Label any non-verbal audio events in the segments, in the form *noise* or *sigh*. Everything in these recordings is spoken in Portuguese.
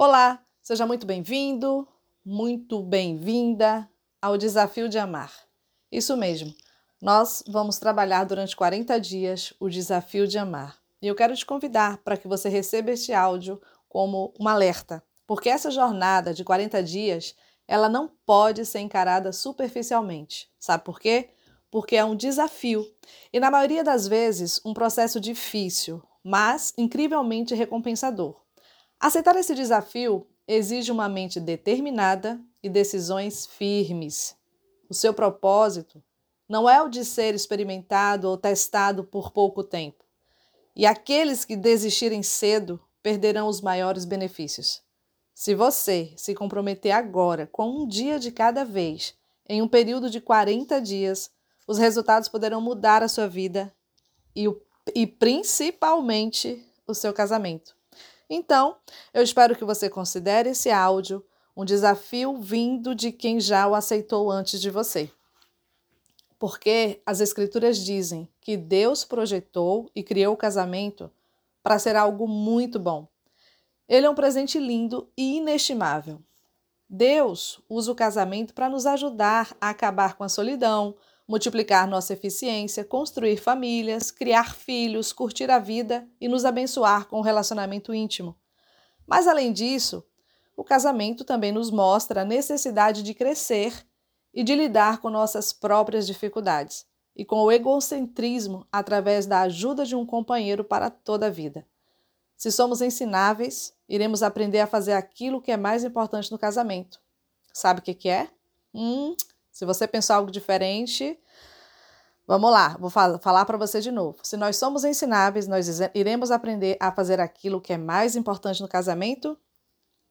Olá, seja muito bem-vindo, muito bem-vinda ao Desafio de Amar. Isso mesmo, nós vamos trabalhar durante 40 dias o Desafio de Amar. E eu quero te convidar para que você receba este áudio como um alerta, porque essa jornada de 40 dias, ela não pode ser encarada superficialmente. Sabe por quê? Porque é um desafio e, na maioria das vezes, um processo difícil, mas incrivelmente recompensador. Aceitar esse desafio exige uma mente determinada e decisões firmes. O seu propósito não é o de ser experimentado ou testado por pouco tempo. E aqueles que desistirem cedo perderão os maiores benefícios. Se você se comprometer agora com um dia de cada vez, em um período de 40 dias, os resultados poderão mudar a sua vida e, e principalmente o seu casamento. Então, eu espero que você considere esse áudio um desafio vindo de quem já o aceitou antes de você. Porque as Escrituras dizem que Deus projetou e criou o casamento para ser algo muito bom. Ele é um presente lindo e inestimável. Deus usa o casamento para nos ajudar a acabar com a solidão, multiplicar nossa eficiência, construir famílias, criar filhos, curtir a vida e nos abençoar com o um relacionamento íntimo. Mas, além disso, o casamento também nos mostra a necessidade de crescer e de lidar com nossas próprias dificuldades e com o egocentrismo através da ajuda de um companheiro para toda a vida. Se somos ensináveis, iremos aprender a fazer aquilo que é mais importante no casamento. Sabe o que, que é? Hum, se você pensar algo diferente, vamos lá, vou falar para você de novo. Se nós somos ensináveis, nós iremos aprender a fazer aquilo que é mais importante no casamento: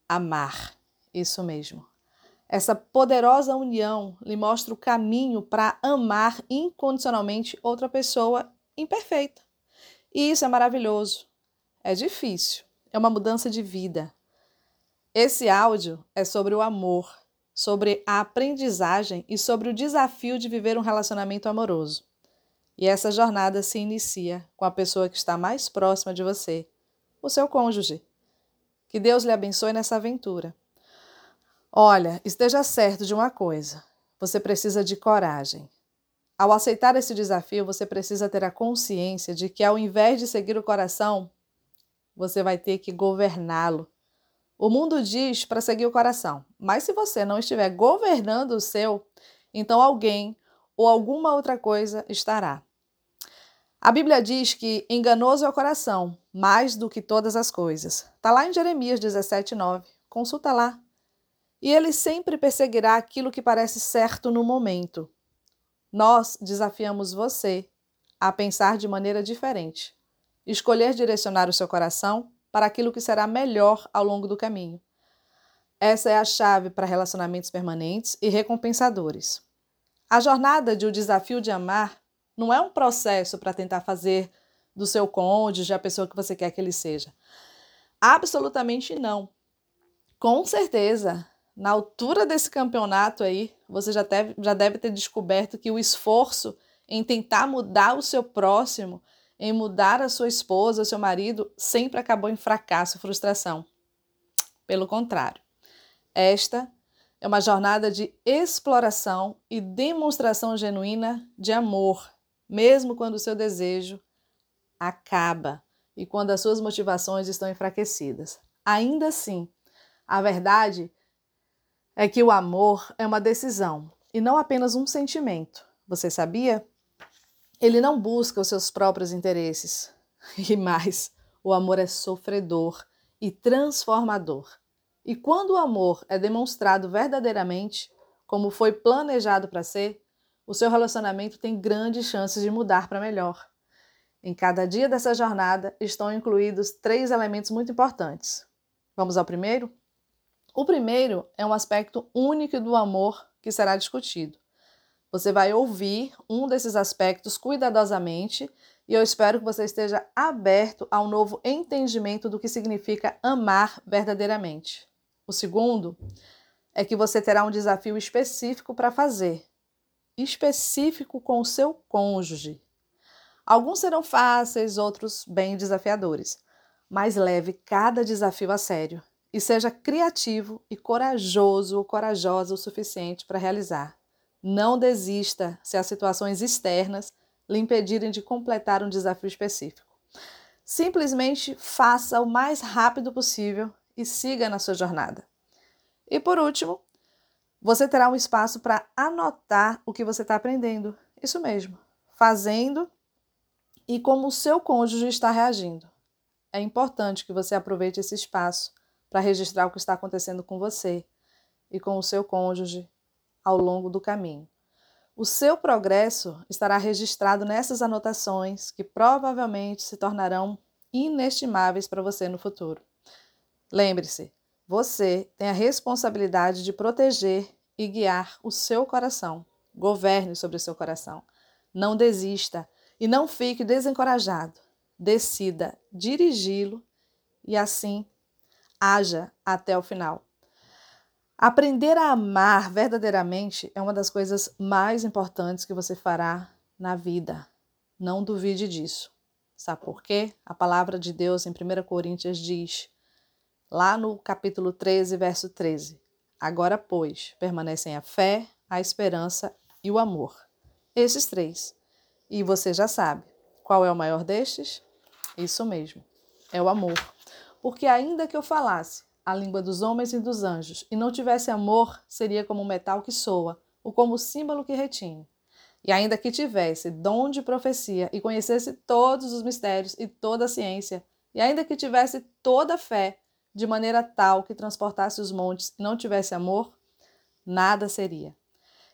amar. Isso mesmo. Essa poderosa união lhe mostra o caminho para amar incondicionalmente outra pessoa imperfeita. E isso é maravilhoso. É difícil. É uma mudança de vida. Esse áudio é sobre o amor sobre a aprendizagem e sobre o desafio de viver um relacionamento amoroso. E essa jornada se inicia com a pessoa que está mais próxima de você, o seu cônjuge. Que Deus lhe abençoe nessa aventura. Olha, esteja certo de uma coisa: você precisa de coragem. Ao aceitar esse desafio, você precisa ter a consciência de que, ao invés de seguir o coração, você vai ter que governá-lo o mundo diz para seguir o coração, mas se você não estiver governando o seu, então alguém ou alguma outra coisa estará. A Bíblia diz que enganoso é o coração, mais do que todas as coisas. Está lá em Jeremias 17, 9. Consulta lá. E ele sempre perseguirá aquilo que parece certo no momento. Nós desafiamos você a pensar de maneira diferente, escolher direcionar o seu coração para aquilo que será melhor ao longo do caminho. Essa é a chave para relacionamentos permanentes e recompensadores. A jornada de o desafio de amar não é um processo para tentar fazer do seu cônjuge a pessoa que você quer que ele seja. Absolutamente não. Com certeza, na altura desse campeonato aí, você já deve, já deve ter descoberto que o esforço em tentar mudar o seu próximo em mudar a sua esposa, seu marido, sempre acabou em fracasso e frustração. Pelo contrário, esta é uma jornada de exploração e demonstração genuína de amor, mesmo quando o seu desejo acaba e quando as suas motivações estão enfraquecidas. Ainda assim, a verdade é que o amor é uma decisão e não apenas um sentimento. Você sabia? Ele não busca os seus próprios interesses. *laughs* E mais, o amor é sofredor e transformador. E quando o amor é demonstrado verdadeiramente, como foi planejado para ser, o seu relacionamento tem grandes chances de mudar para melhor. Em cada dia dessa jornada estão incluídos três elementos muito importantes. Vamos ao primeiro? O primeiro é um aspecto único do amor que será discutido. Você vai ouvir um desses aspectos cuidadosamente e eu espero que você esteja aberto a um novo entendimento do que significa amar verdadeiramente. O segundo é que você terá um desafio específico para fazer, específico com o seu cônjuge. Alguns serão fáceis, outros bem desafiadores, mas leve cada desafio a sério e seja criativo e corajoso ou corajosa o suficiente para realizar. Não desista se as situações externas lhe impedirem de completar um desafio específico. Simplesmente faça o mais rápido possível e siga na sua jornada. E por último, você terá um espaço para anotar o que você está aprendendo. Isso mesmo, fazendo e como o seu cônjuge está reagindo. É importante que você aproveite esse espaço para registrar o que está acontecendo com você e com o seu cônjuge ao longo do caminho. O seu progresso estará registrado nessas anotações que provavelmente se tornarão inestimáveis para você no futuro. Lembre-se, você tem a responsabilidade de proteger e guiar o seu coração. Governe sobre o seu coração. Não desista e não fique desencorajado. Decida dirigi-lo e assim haja até o final. Aprender a amar verdadeiramente é uma das coisas mais importantes que você fará na vida. Não duvide disso. Sabe por quê? A palavra de Deus em 1 Coríntios diz, lá no capítulo 13, verso 13: Agora, pois, permanecem a fé, a esperança e o amor. Esses três. E você já sabe qual é o maior destes? Isso mesmo, é o amor. Porque, ainda que eu falasse a língua dos homens e dos anjos, e não tivesse amor, seria como um metal que soa, ou como símbolo que retine. E ainda que tivesse dom de profecia e conhecesse todos os mistérios e toda a ciência, e ainda que tivesse toda a fé, de maneira tal que transportasse os montes e não tivesse amor, nada seria.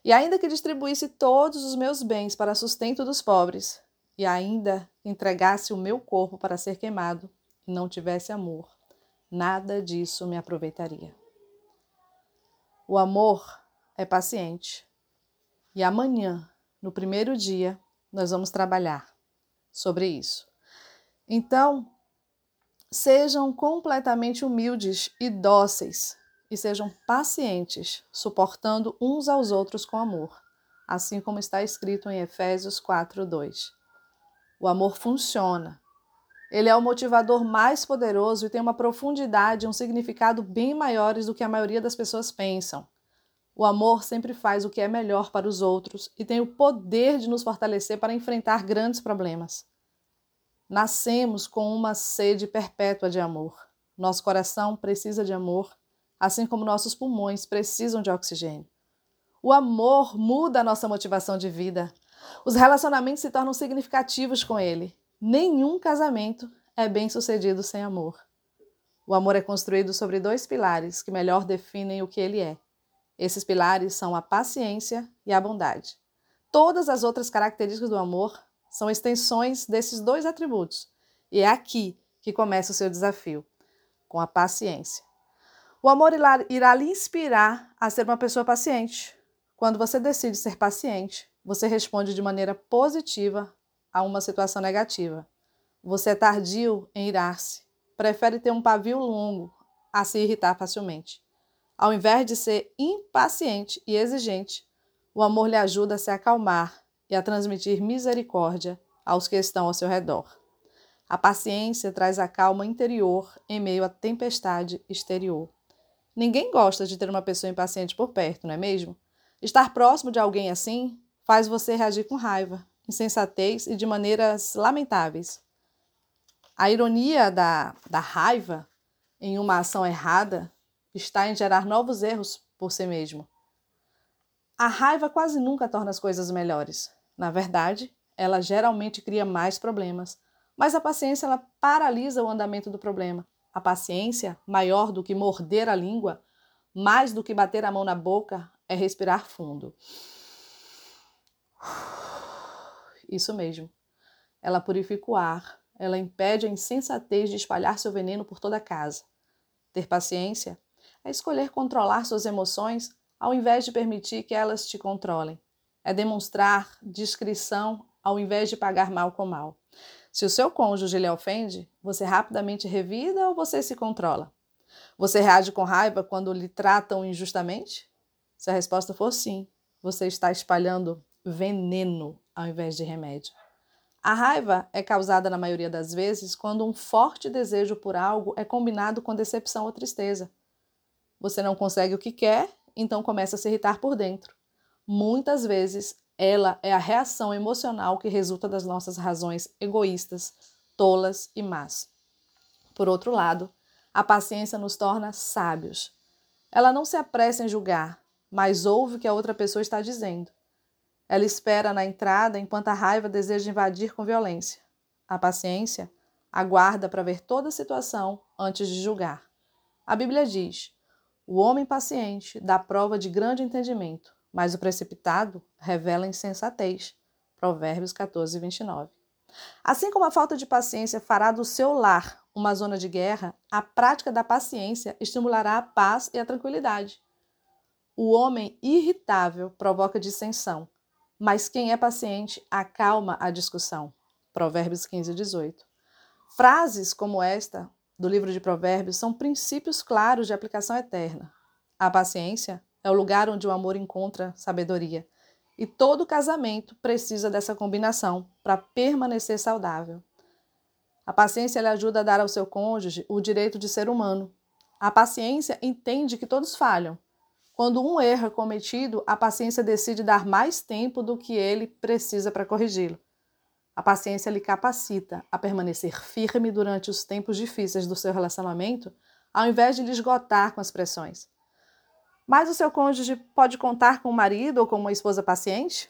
E ainda que distribuísse todos os meus bens para sustento dos pobres, e ainda entregasse o meu corpo para ser queimado, e não tivesse amor, nada disso me aproveitaria. O amor é paciente. E amanhã, no primeiro dia, nós vamos trabalhar sobre isso. Então, sejam completamente humildes e dóceis e sejam pacientes, suportando uns aos outros com amor, assim como está escrito em Efésios 4:2. O amor funciona ele é o motivador mais poderoso e tem uma profundidade e um significado bem maiores do que a maioria das pessoas pensam. O amor sempre faz o que é melhor para os outros e tem o poder de nos fortalecer para enfrentar grandes problemas. Nascemos com uma sede perpétua de amor. Nosso coração precisa de amor, assim como nossos pulmões precisam de oxigênio. O amor muda a nossa motivação de vida. Os relacionamentos se tornam significativos com ele. Nenhum casamento é bem sucedido sem amor. O amor é construído sobre dois pilares que melhor definem o que ele é. Esses pilares são a paciência e a bondade. Todas as outras características do amor são extensões desses dois atributos. E é aqui que começa o seu desafio, com a paciência. O amor irá lhe inspirar a ser uma pessoa paciente. Quando você decide ser paciente, você responde de maneira positiva a uma situação negativa. Você é tardio em irar-se, prefere ter um pavio longo a se irritar facilmente. Ao invés de ser impaciente e exigente, o amor lhe ajuda a se acalmar e a transmitir misericórdia aos que estão ao seu redor. A paciência traz a calma interior em meio à tempestade exterior. Ninguém gosta de ter uma pessoa impaciente por perto, não é mesmo? Estar próximo de alguém assim faz você reagir com raiva, insensatez e de maneiras lamentáveis. A ironia da, da raiva em uma ação errada está em gerar novos erros por si mesmo. A raiva quase nunca torna as coisas melhores. Na verdade, ela geralmente cria mais problemas. Mas a paciência ela paralisa o andamento do problema. A paciência, maior do que morder a língua, mais do que bater a mão na boca, é respirar fundo. Isso mesmo. Ela purifica o ar, ela impede a insensatez de espalhar seu veneno por toda a casa. Ter paciência é escolher controlar suas emoções ao invés de permitir que elas te controlem. É demonstrar discrição ao invés de pagar mal com mal. Se o seu cônjuge lhe ofende, você rapidamente revida ou você se controla? Você reage com raiva quando lhe tratam injustamente? Se a resposta for sim, você está espalhando veneno ao invés de remédio. A raiva é causada, na maioria das vezes, quando um forte desejo por algo é combinado com decepção ou tristeza. Você não consegue o que quer, então começa a se irritar por dentro. Muitas vezes, ela é a reação emocional que resulta das nossas razões egoístas, tolas e más. Por outro lado, a paciência nos torna sábios. Ela não se apressa em julgar, mas ouve o que a outra pessoa está dizendo. Ela espera na entrada enquanto a raiva deseja invadir com violência. A paciência aguarda para ver toda a situação antes de julgar. A Bíblia diz: o homem paciente dá prova de grande entendimento, mas o precipitado revela insensatez. Provérbios 14, 29. Assim como a falta de paciência fará do seu lar uma zona de guerra, a prática da paciência estimulará a paz e a tranquilidade. O homem irritável provoca dissensão, mas quem é paciente acalma a discussão. Provérbios 15, 18. Frases como esta do livro de Provérbios são princípios claros de aplicação eterna. A paciência é o lugar onde o amor encontra sabedoria. E todo casamento precisa dessa combinação para permanecer saudável. A paciência lhe ajuda a dar ao seu cônjuge o direito de ser humano. A paciência entende que todos falham quando um erro é cometido, a paciência decide dar mais tempo do que ele precisa para corrigi-lo. A paciência lhe capacita a permanecer firme durante os tempos difíceis do seu relacionamento, ao invés de lhe esgotar com as pressões. Mas o seu cônjuge pode contar com um marido ou com uma esposa paciente?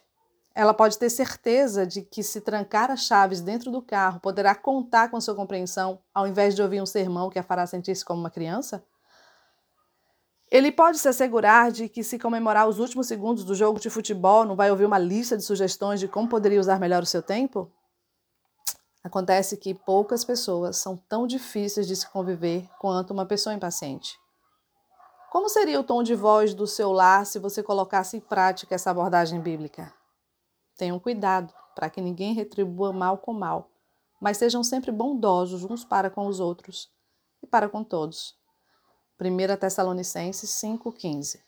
Ela pode ter certeza de que, se trancar as chaves dentro do carro, poderá contar com sua compreensão, ao invés de ouvir um sermão que a fará sentir-se como uma criança? Ele pode se assegurar de que, se comemorar os últimos segundos do jogo de futebol, não vai ouvir uma lista de sugestões de como poderia usar melhor o seu tempo? Acontece que poucas pessoas são tão difíceis de se conviver quanto uma pessoa impaciente. Como seria o tom de voz do seu lar se você colocasse em prática essa abordagem bíblica? Tenham cuidado para que ninguém retribua mal com mal, mas sejam sempre bondosos uns para com os outros e para com todos. 1 Tessalonicenses 5,15.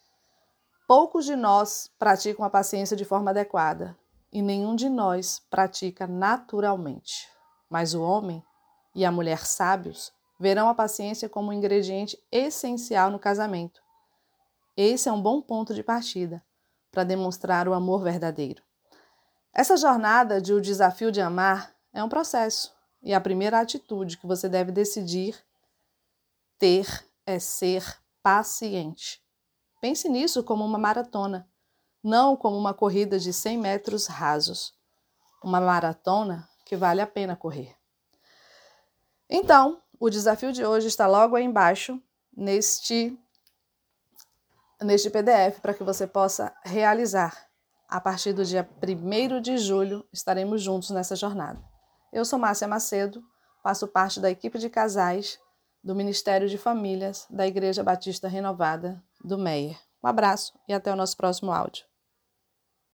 Poucos de nós praticam a paciência de forma adequada, e nenhum de nós pratica naturalmente. Mas o homem e a mulher sábios verão a paciência como um ingrediente essencial no casamento. Esse é um bom ponto de partida para demonstrar o amor verdadeiro. Essa jornada de o desafio de amar é um processo, e a primeira atitude que você deve decidir ter é ser paciente. Pense nisso como uma maratona, não como uma corrida de 100 metros rasos. Uma maratona que vale a pena correr. Então, o desafio de hoje está logo aí embaixo, neste, neste PDF, para que você possa realizar. A partir do dia 1 de julho, estaremos juntos nessa jornada. Eu sou Márcia Macedo, faço parte da equipe de casais do Ministério de Famílias da Igreja Batista Renovada do Meier. Um abraço e até o nosso próximo áudio.